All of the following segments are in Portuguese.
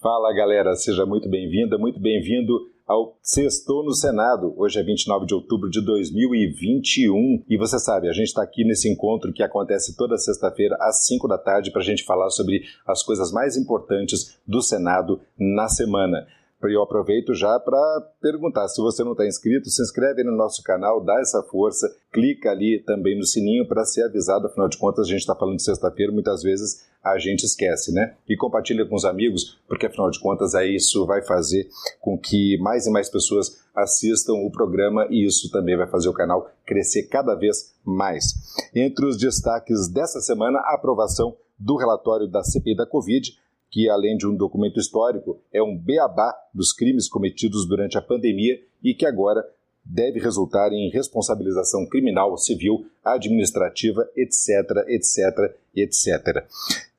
Fala galera, seja muito bem-vinda, muito bem-vindo ao Sextou no Senado. Hoje é 29 de outubro de 2021 e você sabe, a gente está aqui nesse encontro que acontece toda sexta-feira às 5 da tarde para a gente falar sobre as coisas mais importantes do Senado na semana. Eu aproveito já para perguntar: se você não está inscrito, se inscreve no nosso canal, dá essa força, clica ali também no sininho para ser avisado. Afinal de contas, a gente está falando de sexta-feira, muitas vezes a gente esquece, né? E compartilha com os amigos, porque afinal de contas, aí isso vai fazer com que mais e mais pessoas assistam o programa e isso também vai fazer o canal crescer cada vez mais. Entre os destaques dessa semana, a aprovação do relatório da CPI da Covid que, além de um documento histórico, é um beabá dos crimes cometidos durante a pandemia e que agora deve resultar em responsabilização criminal, civil, administrativa, etc., etc., etc.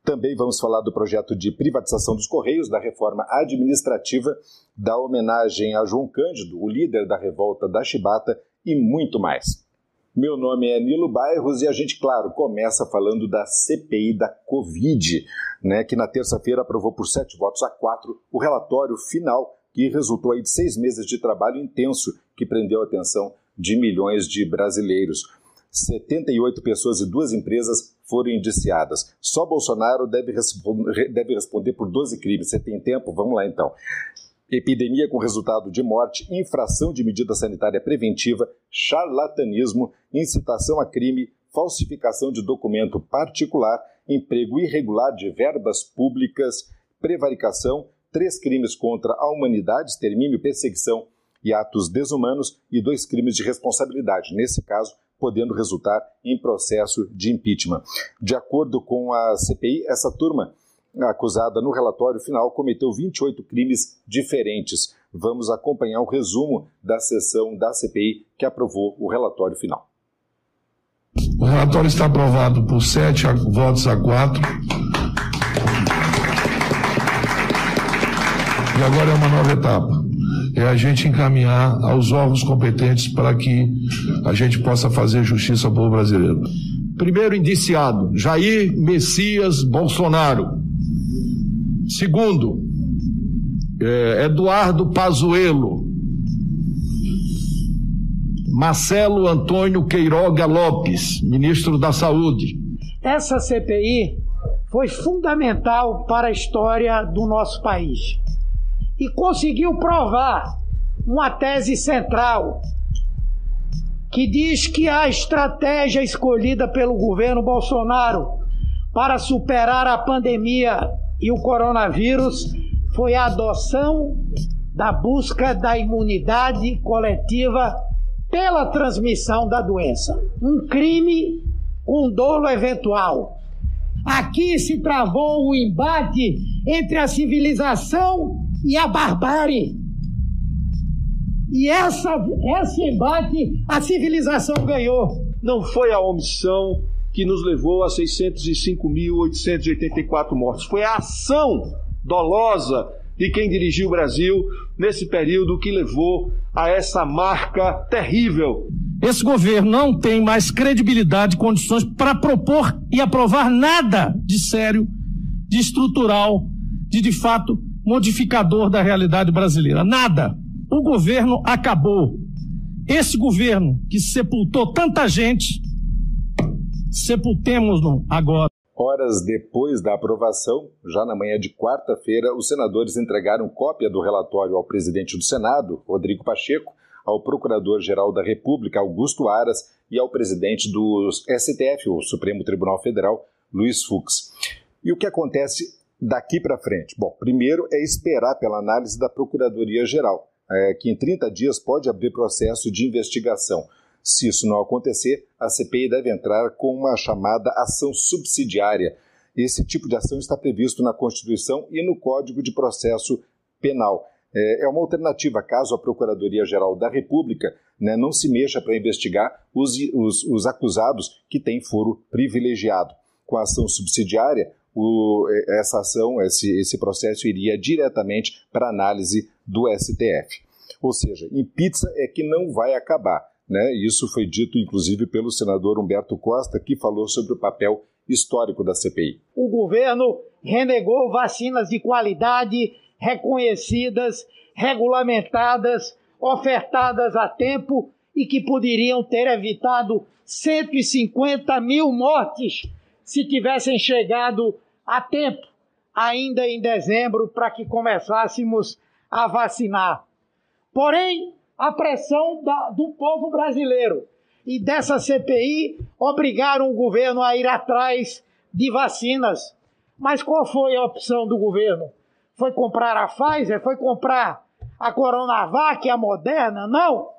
Também vamos falar do projeto de privatização dos Correios, da reforma administrativa, da homenagem a João Cândido, o líder da revolta da Chibata e muito mais. Meu nome é Nilo Bairros e a gente, claro, começa falando da CPI da Covid, né, que na terça-feira aprovou por sete votos a quatro o relatório final que resultou aí de seis meses de trabalho intenso que prendeu a atenção de milhões de brasileiros. 78 pessoas e duas empresas foram indiciadas. Só Bolsonaro deve, deve responder por 12 crimes. Você tem tempo? Vamos lá então epidemia com resultado de morte, infração de medida sanitária preventiva, charlatanismo, incitação a crime, falsificação de documento particular, emprego irregular de verbas públicas, prevaricação, três crimes contra a humanidade, extermínio, perseguição e atos desumanos e dois crimes de responsabilidade, nesse caso, podendo resultar em processo de impeachment. De acordo com a CPI, essa turma acusada no relatório final cometeu 28 crimes diferentes. Vamos acompanhar o resumo da sessão da CPI que aprovou o relatório final. O relatório está aprovado por sete votos a quatro. E agora é uma nova etapa. É a gente encaminhar aos órgãos competentes para que a gente possa fazer justiça ao povo brasileiro. Primeiro indiciado, Jair Messias Bolsonaro Segundo, é, Eduardo Pazuello, Marcelo Antônio Queiroga Lopes, ministro da Saúde. Essa CPI foi fundamental para a história do nosso país e conseguiu provar uma tese central que diz que a estratégia escolhida pelo governo Bolsonaro para superar a pandemia e o coronavírus foi a adoção da busca da imunidade coletiva pela transmissão da doença. Um crime com dolo eventual. Aqui se travou o embate entre a civilização e a barbárie. E essa, esse embate a civilização ganhou. Não foi a omissão que nos levou a 605.884 mortes. Foi a ação dolosa de quem dirigiu o Brasil nesse período que levou a essa marca terrível. Esse governo não tem mais credibilidade e condições para propor e aprovar nada de sério, de estrutural, de de fato modificador da realidade brasileira. Nada. O governo acabou. Esse governo que sepultou tanta gente sepultemos-no agora. Horas depois da aprovação, já na manhã de quarta-feira, os senadores entregaram cópia do relatório ao presidente do Senado, Rodrigo Pacheco, ao Procurador-Geral da República, Augusto Aras, e ao presidente do STF, o Supremo Tribunal Federal, Luiz Fux. E o que acontece daqui para frente? Bom, primeiro é esperar pela análise da Procuradoria-Geral, é, que em 30 dias pode abrir processo de investigação. Se isso não acontecer, a CPI deve entrar com uma chamada ação subsidiária. Esse tipo de ação está previsto na Constituição e no Código de Processo Penal. É, é uma alternativa caso a Procuradoria-Geral da República né, não se mexa para investigar os, os, os, acusados que têm foro privilegiado. Com a ação subsidiária, o, é, essa ação, esse, esse processo iria diretamente para análise do STF. Ou seja, em pizza é que não vai acabar. Né? Isso foi dito, inclusive, pelo senador Humberto Costa, que falou sobre o papel histórico da CPI. O governo renegou vacinas de qualidade reconhecidas, regulamentadas, ofertadas a tempo e que poderiam ter evitado 150 mil mortes se tivessem chegado a tempo, ainda em dezembro, para que começássemos a vacinar. Porém, a pressão da, do povo brasileiro e dessa CPI obrigaram o governo a ir atrás de vacinas. Mas qual foi a opção do governo? Foi comprar a Pfizer? Foi comprar a Coronavac, a Moderna? Não.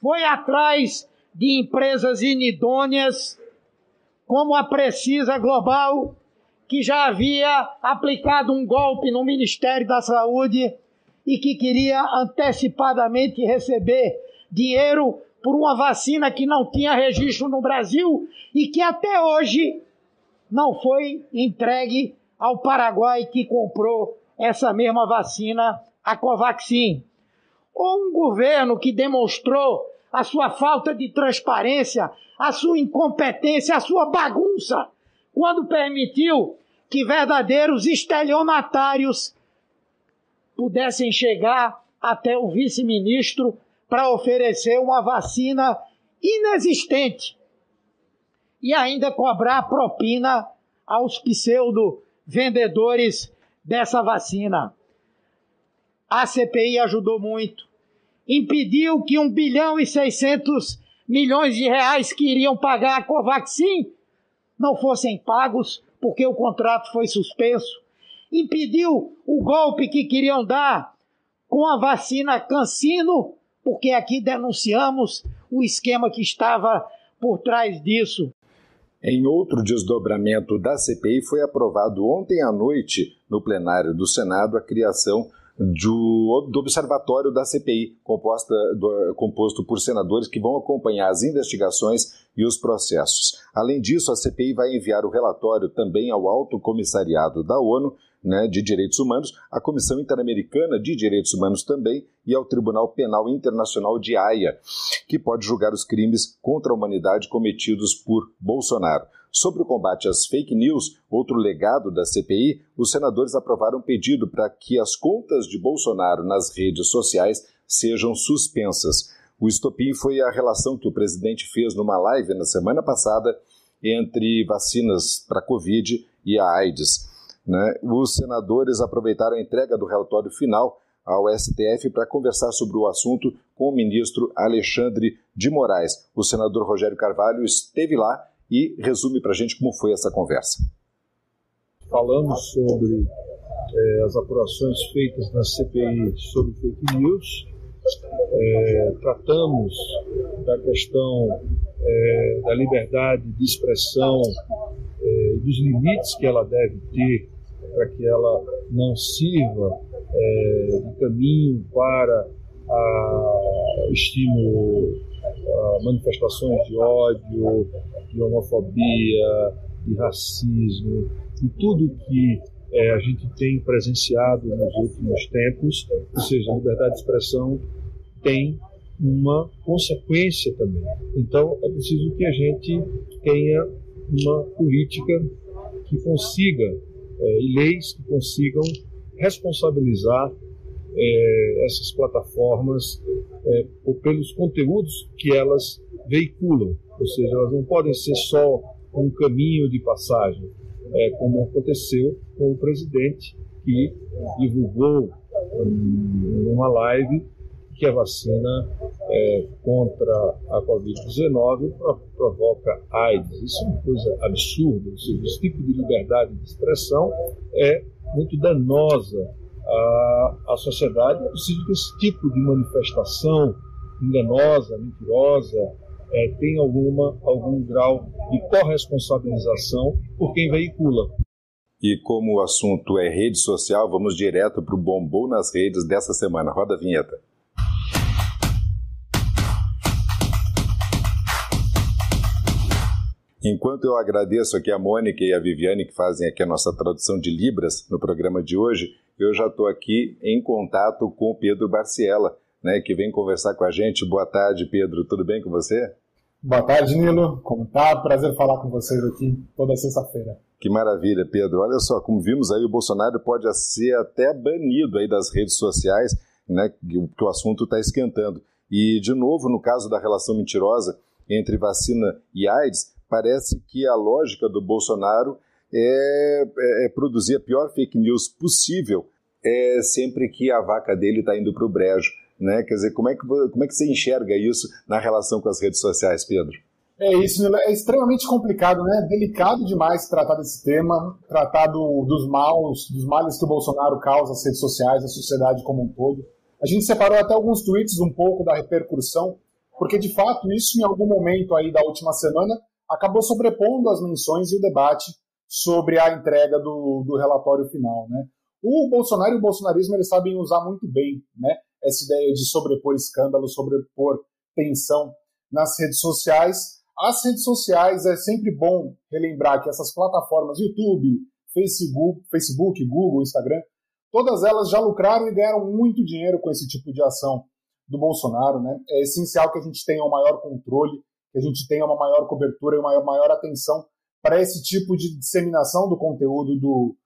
Foi atrás de empresas inidôneas, como a Precisa Global, que já havia aplicado um golpe no Ministério da Saúde e que queria antecipadamente receber dinheiro por uma vacina que não tinha registro no Brasil e que até hoje não foi entregue ao Paraguai que comprou essa mesma vacina, a Covaxin. Ou um governo que demonstrou a sua falta de transparência, a sua incompetência, a sua bagunça, quando permitiu que verdadeiros estelionatários pudessem chegar até o vice-ministro para oferecer uma vacina inexistente e ainda cobrar propina aos pseudo vendedores dessa vacina. A CPI ajudou muito. Impediu que 1 bilhão e 600 milhões de reais que iriam pagar a Covaxin não fossem pagos porque o contrato foi suspenso. Impediu o golpe que queriam dar com a vacina Cancino, porque aqui denunciamos o esquema que estava por trás disso. Em outro desdobramento da CPI, foi aprovado ontem à noite, no plenário do Senado, a criação do, do Observatório da CPI, composta, do, composto por senadores que vão acompanhar as investigações e os processos. Além disso, a CPI vai enviar o relatório também ao Alto Comissariado da ONU né, de Direitos Humanos, à Comissão Interamericana de Direitos Humanos também e ao Tribunal Penal Internacional de Haia, que pode julgar os crimes contra a humanidade cometidos por Bolsonaro. Sobre o combate às fake news, outro legado da CPI, os senadores aprovaram um pedido para que as contas de Bolsonaro nas redes sociais sejam suspensas. O estopim foi a relação que o presidente fez numa live na semana passada entre vacinas para Covid e a AIDS. Né? Os senadores aproveitaram a entrega do relatório final ao STF para conversar sobre o assunto com o ministro Alexandre de Moraes. O senador Rogério Carvalho esteve lá e resume para a gente como foi essa conversa. Falamos sobre é, as apurações feitas na CPI sobre fake news, é, tratamos da questão é, da liberdade de expressão e dos limites que ela deve ter para que ela não sirva é, de caminho para a estímulo a manifestações de ódio, de homofobia, de racismo, e tudo que é, a gente tem presenciado nos últimos tempos, ou seja, a liberdade de expressão tem uma consequência também. Então, é preciso que a gente tenha uma política que consiga é, e leis que consigam responsabilizar é, essas plataformas é, pelos conteúdos que elas veiculam, ou seja, elas não podem ser só um caminho de passagem, é, como aconteceu com o presidente que divulgou numa live que a vacina é, contra a Covid-19 provoca AIDS. Isso é uma coisa absurda. Esse tipo de liberdade de expressão é muito danosa à, à sociedade. É preciso que esse tipo de manifestação enganosa, mentirosa, é, tenha alguma, algum grau de corresponsabilização por quem veicula. E como o assunto é rede social, vamos direto para o bombom nas redes dessa semana. Roda a vinheta. Enquanto eu agradeço aqui a Mônica e a Viviane que fazem aqui a nossa tradução de Libras no programa de hoje, eu já estou aqui em contato com o Pedro Barciela, né, que vem conversar com a gente. Boa tarde, Pedro. Tudo bem com você? Boa tarde, Nilo. Como tá? Prazer falar com vocês aqui toda sexta-feira. Que maravilha, Pedro. Olha só, como vimos aí, o Bolsonaro pode ser até banido aí das redes sociais, né, que o assunto está esquentando. E, de novo, no caso da relação mentirosa entre vacina e AIDS, parece que a lógica do Bolsonaro é, é, é produzir a pior fake news possível é sempre que a vaca dele está indo para o brejo. Né? Quer dizer, como é, que, como é que você enxerga isso na relação com as redes sociais, Pedro? É isso, é extremamente complicado, né? Delicado demais tratar desse tema, tratar do, dos maus, dos males que o Bolsonaro causa às redes sociais, à sociedade como um todo. A gente separou até alguns tweets um pouco da repercussão, porque de fato isso em algum momento aí da última semana acabou sobrepondo as menções e o debate sobre a entrega do, do relatório final, né? O Bolsonaro e o bolsonarismo eles sabem usar muito bem, né? Essa ideia de sobrepor escândalo, sobrepor tensão nas redes sociais. As redes sociais é sempre bom relembrar que essas plataformas, YouTube, Facebook, Facebook, Google, Instagram, todas elas já lucraram e ganharam muito dinheiro com esse tipo de ação do Bolsonaro, né? É essencial que a gente tenha um maior controle, que a gente tenha uma maior cobertura e uma maior atenção para esse tipo de disseminação do conteúdo do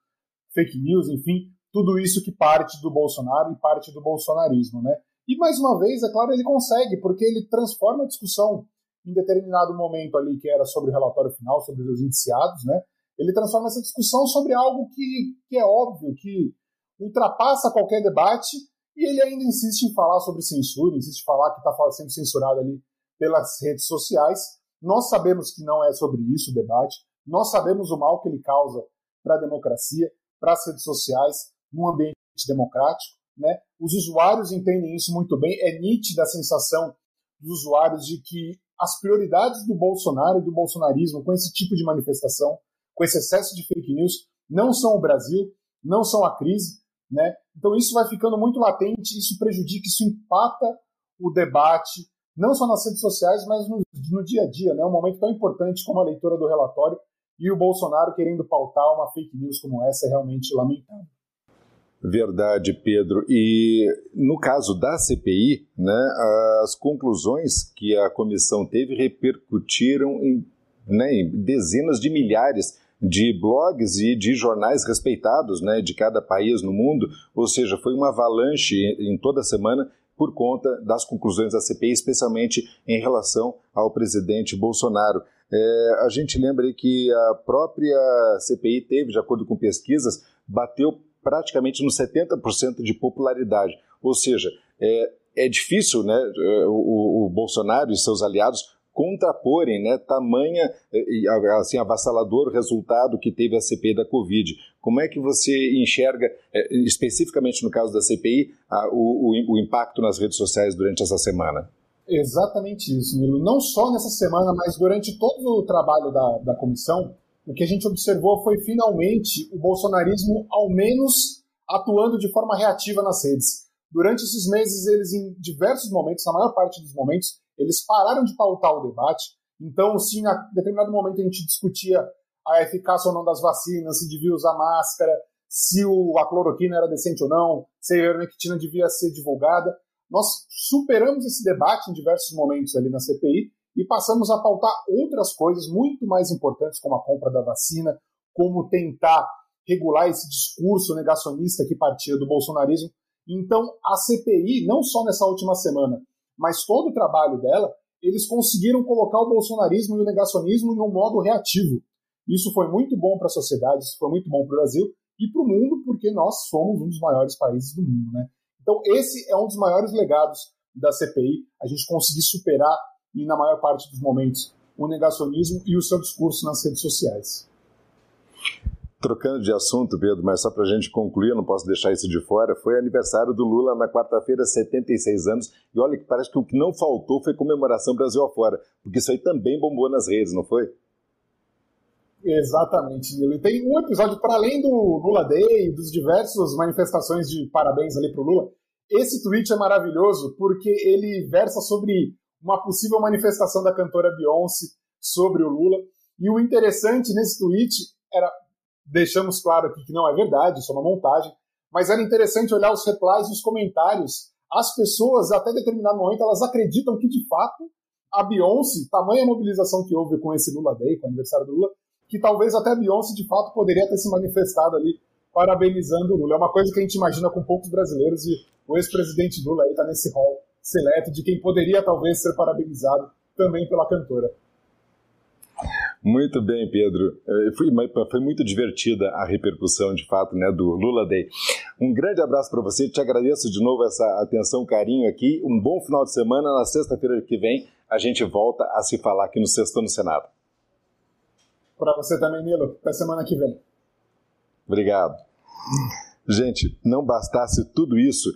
fake news, enfim, tudo isso que parte do Bolsonaro e parte do bolsonarismo, né? E mais uma vez, é claro, ele consegue, porque ele transforma a discussão em determinado momento ali que era sobre o relatório final, sobre os indiciados, né? Ele transforma essa discussão sobre algo que, que é óbvio, que ultrapassa qualquer debate, e ele ainda insiste em falar sobre censura, insiste em falar que está sendo censurado ali pelas redes sociais. Nós sabemos que não é sobre isso o debate, nós sabemos o mal que ele causa para a democracia, para as redes sociais, num ambiente democrático. Né? Os usuários entendem isso muito bem, é nítida a sensação dos usuários de que as prioridades do Bolsonaro e do bolsonarismo com esse tipo de manifestação, com esse excesso de fake news, não são o Brasil, não são a crise, né? Então isso vai ficando muito latente, isso prejudica, isso empata o debate, não só nas redes sociais, mas no, no dia a dia, né? Um momento tão importante como a leitura do relatório e o Bolsonaro querendo pautar uma fake news como essa é realmente lamentável. Verdade, Pedro. E no caso da CPI, né, as conclusões que a comissão teve repercutiram em, né, em dezenas de milhares de blogs e de jornais respeitados né, de cada país no mundo, ou seja, foi uma avalanche em toda semana por conta das conclusões da CPI, especialmente em relação ao presidente Bolsonaro. É, a gente lembra que a própria CPI teve, de acordo com pesquisas, bateu praticamente no 70% de popularidade. Ou seja, é, é difícil né, o, o, Bolsonaro e seus aliados contraporem né, tamanha assim, avassalador resultado que teve a CPI da Covid. Como é que você enxerga, é, especificamente no caso da CPI, o, o, o impacto nas redes sociais durante essa semana? Exatamente isso, Nilo. Não só nessa semana, mas durante todo o trabalho da, da comissão, o que a gente observou foi finalmente o bolsonarismo, ao menos, atuando de forma reativa nas redes. Durante esses meses, eles, em diversos momentos, na maior parte dos momentos, eles pararam de pautar o debate. Então, se em determinado momento a gente discutia a eficácia ou não das vacinas, se devia usar máscara, se o, a cloroquina era decente ou não, se a ivermectina devia ser divulgada, nós superamos esse debate em diversos momentos ali na CPI e passamos a pautar outras coisas muito mais importantes, como a compra da vacina, como tentar regular esse discurso negacionista que partia do bolsonarismo. Então, a CPI, não só nessa última semana, mas todo o trabalho dela, eles conseguiram colocar o bolsonarismo e o negacionismo em um modo reativo. Isso foi muito bom para a sociedade, isso foi muito bom para o Brasil e para o mundo, porque nós somos um dos maiores países do mundo. Né? Então, esse é um dos maiores legados da CPI, a gente conseguir superar e, na maior parte dos momentos, o negacionismo e o seu discurso nas redes sociais. Trocando de assunto, Pedro, mas só para a gente concluir, eu não posso deixar isso de fora, foi aniversário do Lula na quarta-feira, 76 anos, e olha que parece que o que não faltou foi comemoração Brasil afora, porque isso aí também bombou nas redes, não foi? Exatamente, Nilo. E tem um episódio, para além do Lula Day, dos diversos manifestações de parabéns ali para o Lula, esse tweet é maravilhoso porque ele versa sobre uma possível manifestação da cantora Beyoncé sobre o Lula. E o interessante nesse tweet era, deixamos claro aqui que não é verdade, isso é uma montagem, mas era interessante olhar os replies e os comentários. As pessoas, até determinado momento, elas acreditam que de fato a Beyoncé, tamanha mobilização que houve com esse Lula Day, com o aniversário do Lula, que talvez até a Beyoncé de fato poderia ter se manifestado ali parabenizando o Lula. É uma coisa que a gente imagina com poucos brasileiros e o ex-presidente Lula aí está nesse rol seleto de quem poderia talvez ser parabenizado também pela cantora. Muito bem, Pedro. É, foi, foi, muito divertida a repercussão, de fato, né, do Lula Day. Um grande abraço para você, te agradeço de novo essa atenção, carinho aqui. Um bom final de semana. Na sexta-feira que vem, a gente volta a se falar aqui no Sexto no Senado. Para você também, Nilo. Até semana que vem. Obrigado. Gente, não bastasse tudo isso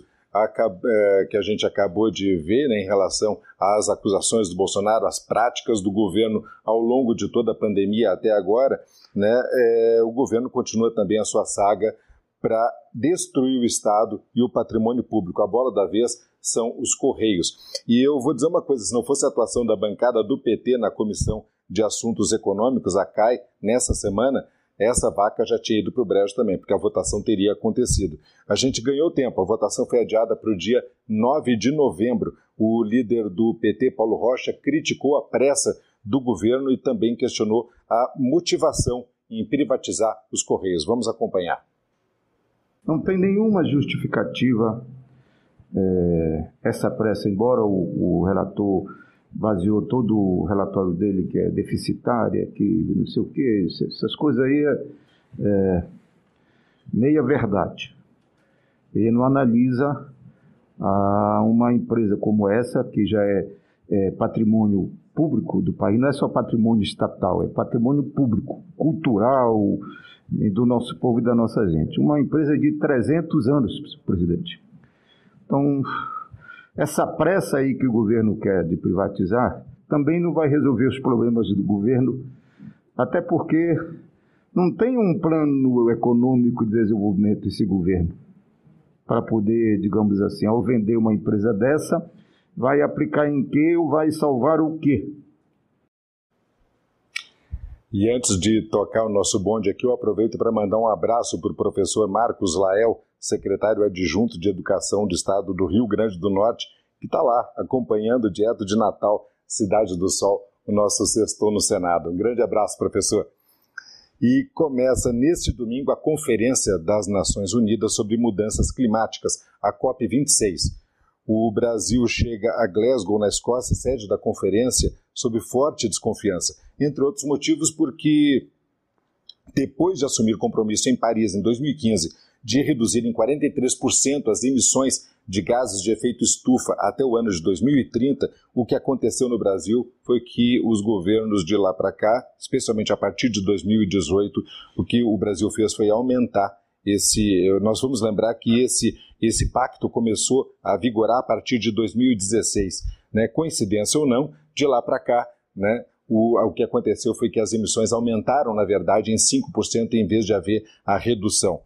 que a gente acabou de ver né, em relação às acusações do Bolsonaro, às práticas do governo ao longo de toda a pandemia até agora, né, é, o governo continua também a sua saga para destruir o Estado e o patrimônio público. A bola da vez são os Correios. E eu vou dizer uma coisa: se não fosse a atuação da bancada do PT na Comissão de Assuntos Econômicos, a CAI, nessa semana, essa vaca já tinha ido para o brejo também, porque a votação teria acontecido. A gente ganhou tempo, a votação foi adiada para o dia 9 de novembro. O líder do PT, Paulo Rocha, criticou a pressa do governo e também questionou a motivação em privatizar os Correios. Vamos acompanhar. Não tem nenhuma justificativa é, essa pressa, embora o, o relator baseou todo o relatório dele que é deficitária, que não sei o que, essas coisas aí é, é meia verdade. Ele não analisa a uma empresa como essa, que já é, é patrimônio público do país, não é só patrimônio estatal, é patrimônio público, cultural, do nosso povo e da nossa gente. Uma empresa de 300 anos, presidente. Então, essa pressa aí que o governo quer de privatizar também não vai resolver os problemas do governo, até porque não tem um plano econômico de desenvolvimento esse governo para poder, digamos assim, ao vender uma empresa dessa, vai aplicar em quê ou vai salvar o quê? E antes de tocar o nosso bonde aqui, eu aproveito para mandar um abraço para o professor Marcos Lael, secretário adjunto de Educação do Estado do Rio Grande do Norte, que está lá acompanhando direto de Natal, Cidade do Sol, o nosso sextou no Senado. Um grande abraço, professor. E começa neste domingo a Conferência das Nações Unidas sobre Mudanças Climáticas, a COP26. O Brasil chega a Glasgow, na Escócia, sede da conferência, sob forte desconfiança, entre outros motivos porque, depois de assumir compromisso em Paris em 2015 de reduzir em 43% as emissões de gases de efeito estufa até o ano de 2030, o que aconteceu no Brasil foi que os governos de lá para cá, especialmente a partir de 2018, o que o Brasil fez foi aumentar esse. Nós vamos lembrar que esse, esse pacto começou a vigorar a partir de 2016. Né? Coincidência ou não, de lá para cá, né? O, o que aconteceu foi que as emissões aumentaram, na verdade, em 5% em vez de haver a redução.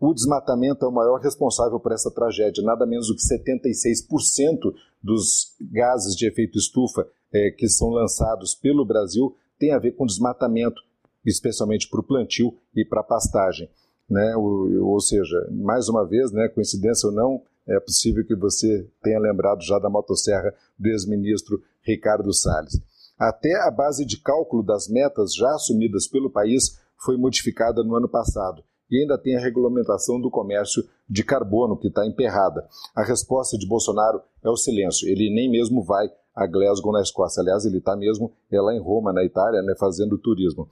O desmatamento é o maior responsável por essa tragédia. Nada menos do que 76% dos gases de efeito estufa é, que são lançados pelo Brasil tem a ver com desmatamento, especialmente para o plantio e para a pastagem. Né? O, ou seja, mais uma vez, né, coincidência ou não, é possível que você tenha lembrado já da motosserra do ex-ministro Ricardo Salles. Até a base de cálculo das metas já assumidas pelo país foi modificada no ano passado e ainda tem a regulamentação do comércio de carbono que está emperrada. A resposta de Bolsonaro é o silêncio. Ele nem mesmo vai a Glasgow, na Escócia. Aliás, ele está mesmo é lá em Roma, na Itália, né, fazendo turismo.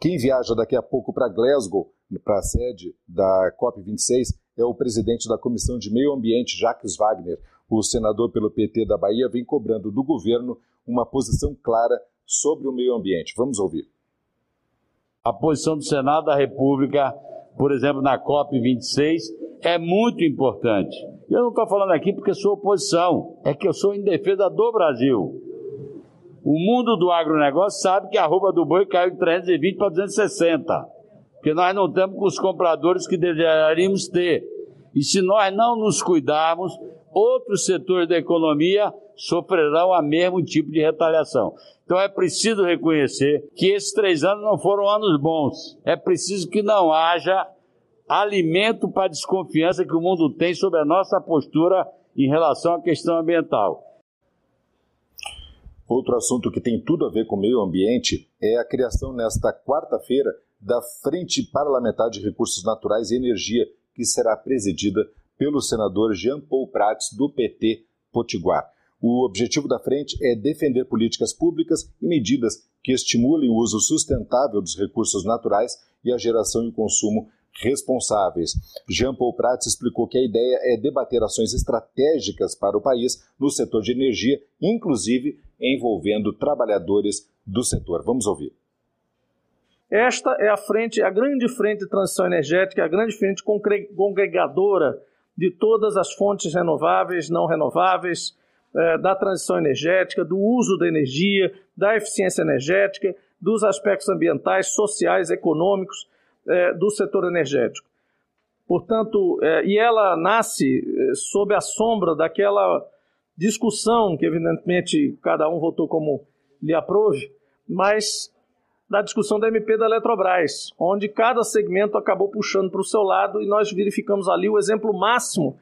Quem viaja daqui a pouco para Glasgow, para a sede da COP26, é o presidente da Comissão de Meio Ambiente, Jacques Wagner. O senador pelo PT da Bahia vem cobrando do governo uma posição clara sobre o meio ambiente. Vamos ouvir. A posição do Senado da República, por exemplo, na COP26, é muito importante. Eu não estou falando aqui porque sou oposição, é que eu sou em defesa do Brasil. O mundo do agronegócio sabe que a roupa do boi caiu de 320 para 260, porque nós não temos com os compradores que deveríamos ter. E se nós não nos cuidarmos, outros setores da economia sofrerão a mesmo tipo de retaliação. Então é preciso reconhecer que esses três anos não foram anos bons. É preciso que não haja alimento para a desconfiança que o mundo tem sobre a nossa postura em relação à questão ambiental. Outro assunto que tem tudo a ver com o meio ambiente é a criação nesta quarta-feira da Frente Parlamentar de Recursos Naturais e Energia, que será presidida pelo senador Jean Paul Prats, do PT Potiguar. O objetivo da frente é defender políticas públicas e medidas que estimulem o uso sustentável dos recursos naturais e a geração e o consumo responsáveis. Jean Paul Prats explicou que a ideia é debater ações estratégicas para o país no setor de energia, inclusive envolvendo trabalhadores do setor. Vamos ouvir. Esta é a frente, a grande frente de transição energética, a grande frente congregadora de todas as fontes renováveis, não renováveis, eh, da transição energética, do uso da energia, da eficiência energética, dos aspectos ambientais, sociais, econômicos eh, do setor energético. Portanto, eh, e ela nasce sob a sombra daquela discussão que, evidentemente, cada um votou como lhe aprove, mas da discussão da MP da Eletrobras, onde cada segmento acabou puxando para o seu lado e nós verificamos ali o exemplo máximo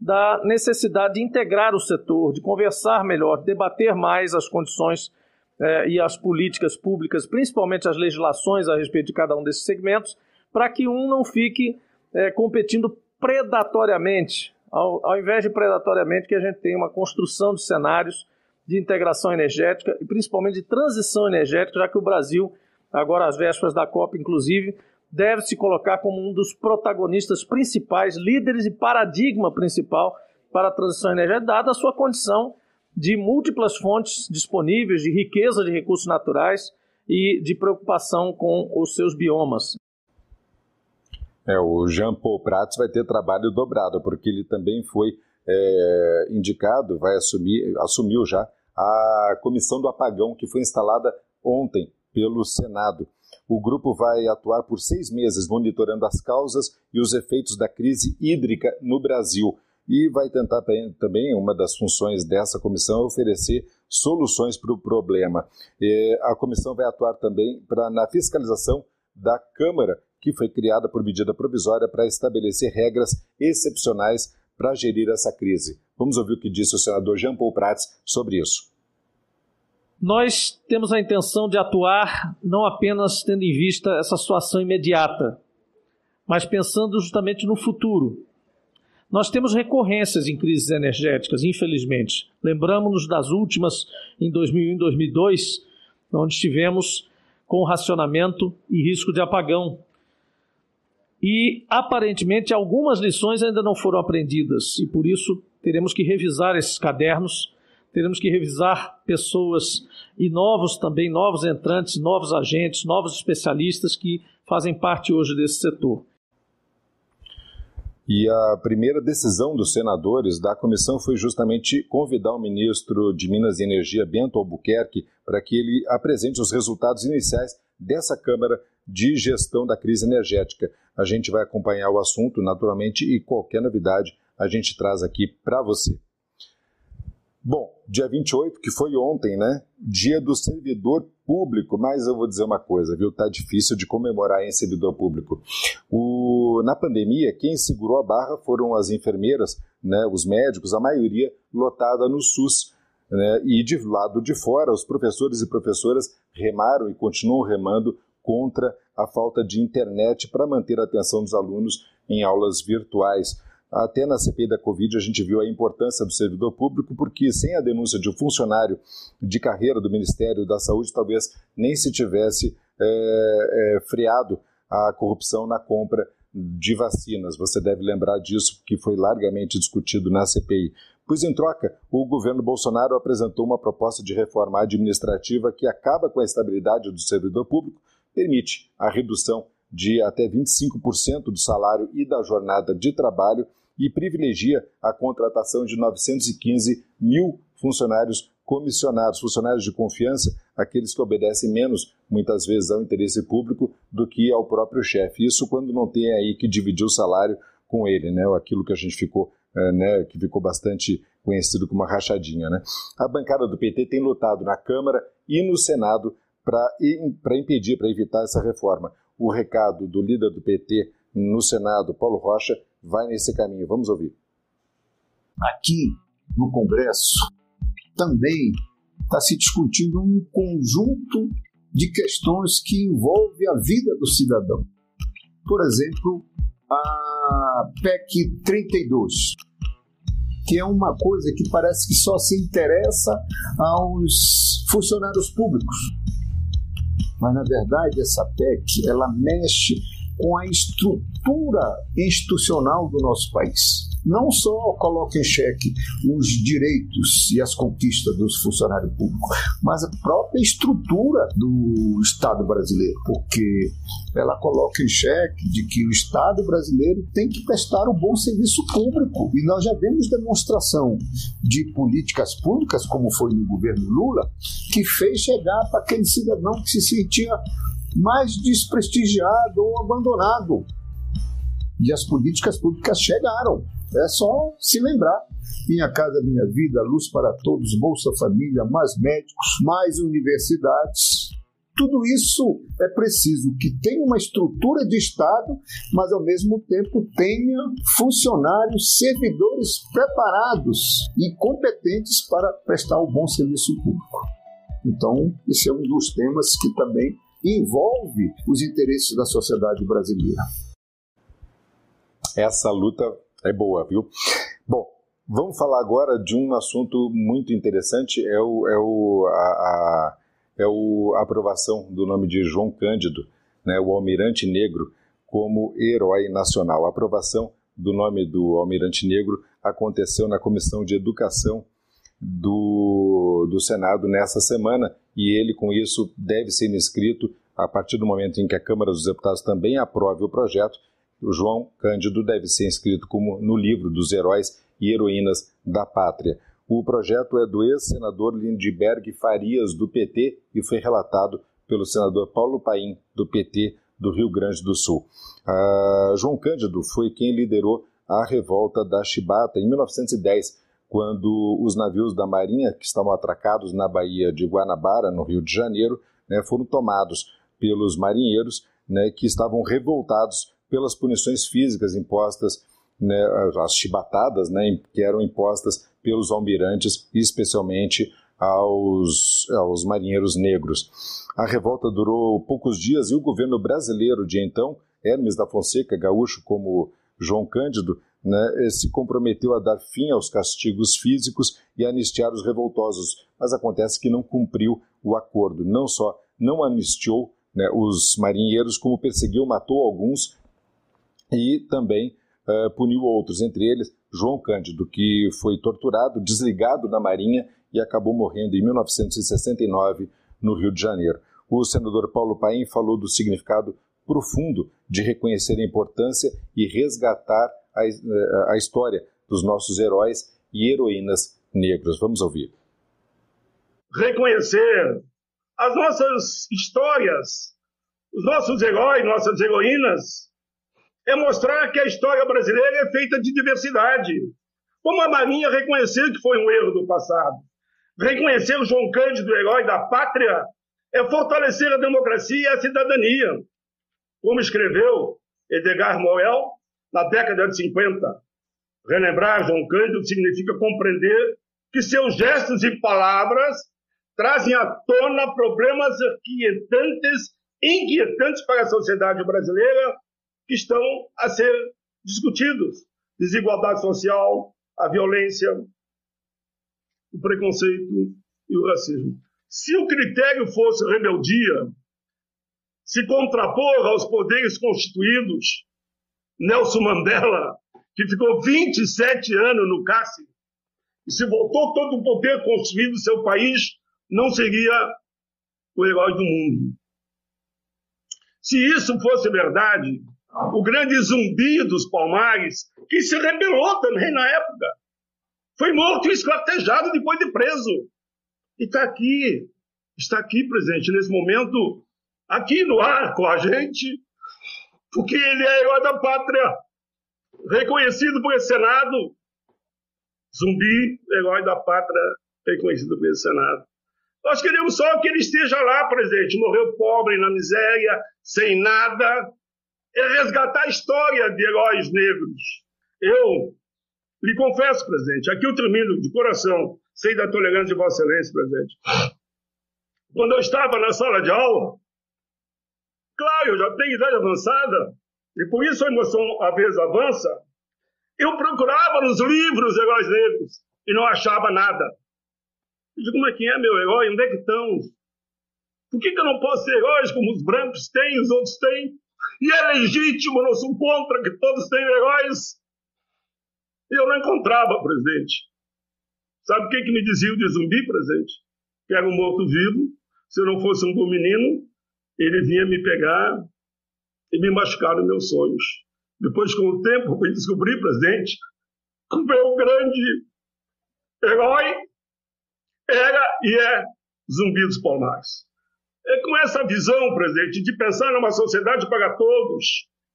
da necessidade de integrar o setor, de conversar melhor, debater mais as condições eh, e as políticas públicas, principalmente as legislações a respeito de cada um desses segmentos, para que um não fique eh, competindo predatoriamente, ao, ao invés de predatoriamente que a gente tenha uma construção de cenários de integração energética e principalmente de transição energética, já que o Brasil agora às vésperas da Copa, inclusive, deve se colocar como um dos protagonistas principais, líderes e paradigma principal para a transição energética, dada a sua condição de múltiplas fontes disponíveis, de riqueza de recursos naturais e de preocupação com os seus biomas. É, o Jean Paul Prats vai ter trabalho dobrado, porque ele também foi é, indicado, vai assumir, assumiu já a comissão do apagão que foi instalada ontem pelo Senado. O grupo vai atuar por seis meses monitorando as causas e os efeitos da crise hídrica no Brasil. E vai tentar também, uma das funções dessa comissão é oferecer soluções para o problema. E a comissão vai atuar também pra, na fiscalização da Câmara, que foi criada por medida provisória para estabelecer regras excepcionais para gerir essa crise. Vamos ouvir o que disse o senador Jean Paul Prats sobre isso. Nós temos a intenção de atuar não apenas tendo em vista essa situação imediata, mas pensando justamente no futuro. Nós temos recorrências em crises energéticas, infelizmente. Lembramos-nos das últimas em 2001 e 2002, onde estivemos com racionamento e risco de apagão. E aparentemente algumas lições ainda não foram aprendidas, e por isso teremos que revisar esses cadernos teremos que revisar pessoas e novos também, novos entrantes, novos agentes, novos especialistas que fazem parte hoje desse setor. E a primeira decisão dos senadores da comissão foi justamente convidar o ministro de Minas e Energia, Bento Albuquerque, para que ele apresente os resultados iniciais dessa Câmara de Gestão da Crise Energética. A gente vai acompanhar o assunto, naturalmente, e qualquer novidade a gente traz aqui para você. Bom, dia 28, que foi ontem, né? Dia do servidor público, mas eu vou dizer uma coisa, viu? Tá difícil de comemorar em servidor público. O, na pandemia, quem segurou a barra foram as enfermeiras, né, os médicos, a maioria lotada no SUS. Né, e de lado de fora, os professores e professoras remaram e continuam remando contra a falta de internet para manter a atenção dos alunos em aulas virtuais. Até na CPI da Covid a gente viu a importância do servidor público, porque sem a denúncia de um funcionário de carreira do Ministério da Saúde, talvez nem se tivesse é, é, freado a corrupção na compra de vacinas. Você deve lembrar disso, que foi largamente discutido na CPI. Pois, em troca, o governo Bolsonaro apresentou uma proposta de reforma administrativa que acaba com a estabilidade do servidor público, permite a redução de até 25% do salário e da jornada de trabalho e privilegia a contratação de 915 mil funcionários comissionados, funcionários de confiança, aqueles que obedecem menos, muitas vezes, ao interesse público do que ao próprio chefe. Isso quando não tem aí que dividir o salário com ele, né? Aquilo que a gente ficou, é, né? Que ficou bastante conhecido como uma rachadinha, né? A bancada do PT tem lutado na Câmara e no Senado para impedir, para evitar essa reforma. O recado do líder do PT no Senado, Paulo Rocha, vai nesse caminho. Vamos ouvir. Aqui no Congresso também está se discutindo um conjunto de questões que envolvem a vida do cidadão. Por exemplo, a PEC 32, que é uma coisa que parece que só se interessa aos funcionários públicos. Mas, na verdade, essa PEC ela mexe com a estrutura institucional do nosso país não só coloca em xeque os direitos e as conquistas dos funcionários públicos, mas a própria estrutura do Estado brasileiro, porque ela coloca em xeque de que o Estado brasileiro tem que prestar um bom serviço público. E nós já vemos demonstração de políticas públicas, como foi no governo Lula, que fez chegar para aquele cidadão que se sentia mais desprestigiado ou abandonado. E as políticas públicas chegaram. É só se lembrar. Minha Casa Minha Vida, Luz para Todos, Bolsa Família, mais médicos, mais universidades. Tudo isso é preciso que tenha uma estrutura de Estado, mas ao mesmo tempo tenha funcionários, servidores preparados e competentes para prestar um bom serviço público. Então, esse é um dos temas que também envolve os interesses da sociedade brasileira. Essa luta é boa, viu? Bom, vamos falar agora de um assunto muito interessante, é o, é o, a, a, é o a aprovação do nome de João Cândido, né, o Almirante Negro, como herói nacional. A aprovação do nome do Almirante Negro aconteceu na Comissão de Educação do, do Senado nessa semana e ele, com isso, deve ser inscrito a partir do momento em que a Câmara dos Deputados também aprove o projeto o João Cândido deve ser inscrito como no livro dos heróis e heroínas da pátria. O projeto é do ex-senador Lindbergh Farias, do PT, e foi relatado pelo senador Paulo Paim, do PT do Rio Grande do Sul. Uh, João Cândido foi quem liderou a revolta da Chibata em 1910, quando os navios da Marinha, que estavam atracados na Baía de Guanabara, no Rio de Janeiro, né, foram tomados pelos marinheiros né, que estavam revoltados pelas punições físicas impostas, né, as chibatadas, né, que eram impostas pelos almirantes, especialmente aos, aos marinheiros negros. A revolta durou poucos dias e o governo brasileiro de então, Hermes da Fonseca, gaúcho como João Cândido, né, se comprometeu a dar fim aos castigos físicos e anistiar os revoltosos, mas acontece que não cumpriu o acordo. Não só não anistiou né, os marinheiros, como perseguiu, matou alguns e também uh, puniu outros, entre eles João Cândido, que foi torturado, desligado da Marinha e acabou morrendo em 1969 no Rio de Janeiro. O senador Paulo Paim falou do significado profundo de reconhecer a importância e resgatar a, eh, a história dos nossos heróis e heroínas negros. Vamos ouvir. Reconhecer as nossas histórias, os nossos heróis, nossas heroínas, é mostrar que a história brasileira é feita de diversidade. Como a Marinha reconhecer que foi um erro do passado. Reconhecer o João Cândido, herói da pátria, é fortalecer a democracia e a cidadania. Como escreveu Edgar Moel na década de 50. Relembrar João Cândido significa compreender que seus gestos e palavras trazem à tona problemas inquietantes, inquietantes para a sociedade brasileira que estão a ser discutidos: desigualdade social, a violência, o preconceito e o racismo. Se o critério fosse rebeldia, se contrapor aos poderes constituídos, Nelson Mandela, que ficou 27 anos no cárcere, e se voltou todo o poder construído seu país, não seria o herói do mundo. Se isso fosse verdade, o grande zumbi dos Palmares, que se rebelou também na época. Foi morto e esquartejado depois de preso. E está aqui, está aqui presente nesse momento, aqui no ar com a gente, porque ele é herói da pátria, reconhecido por esse Senado. Zumbi, herói da pátria, reconhecido pelo Senado. Nós queremos só que ele esteja lá presente. Morreu pobre, na miséria, sem nada, é resgatar a história de heróis negros. Eu lhe confesso, presidente, aqui eu termino de coração, sei da tolerância de Vossa Excelência, presidente. Quando eu estava na sala de aula, claro, eu já tenho idade avançada, e por isso a emoção às vezes avança, eu procurava nos livros heróis negros e não achava nada. Eu digo, como é que é meu herói? Onde é que estão? Por que, que eu não posso ter heróis como os brancos têm, os outros têm? E é legítimo, não sou contra que todos tenham heróis. E eu não encontrava, presidente. Sabe o que, que me diziam de zumbi, presidente? Que era um morto-vivo. Se eu não fosse um bom menino, ele vinha me pegar e me machucar nos meus sonhos. Depois, com o tempo, eu descobri, presidente, que o meu grande herói era e é Zumbi dos Palmares. É com essa visão, presidente, de pensar numa sociedade para todos,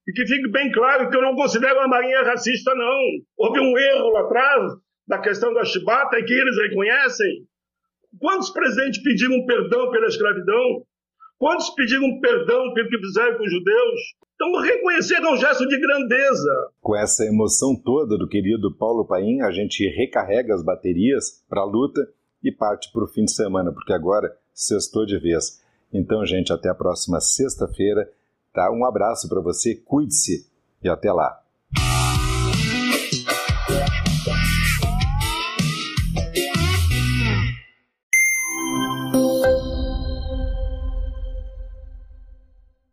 e que fique bem claro que eu não considero a Marinha racista, não. Houve um erro lá atrás da questão da chibata e que eles reconhecem. Quantos presidentes pediram perdão pela escravidão? Quantos pediram perdão pelo que fizeram com os judeus? Então, reconhecer é um gesto de grandeza. Com essa emoção toda do querido Paulo Paim, a gente recarrega as baterias para a luta e parte para o fim de semana, porque agora sextou de vez. Então, gente, até a próxima sexta-feira. Tá? Um abraço para você, cuide-se e até lá.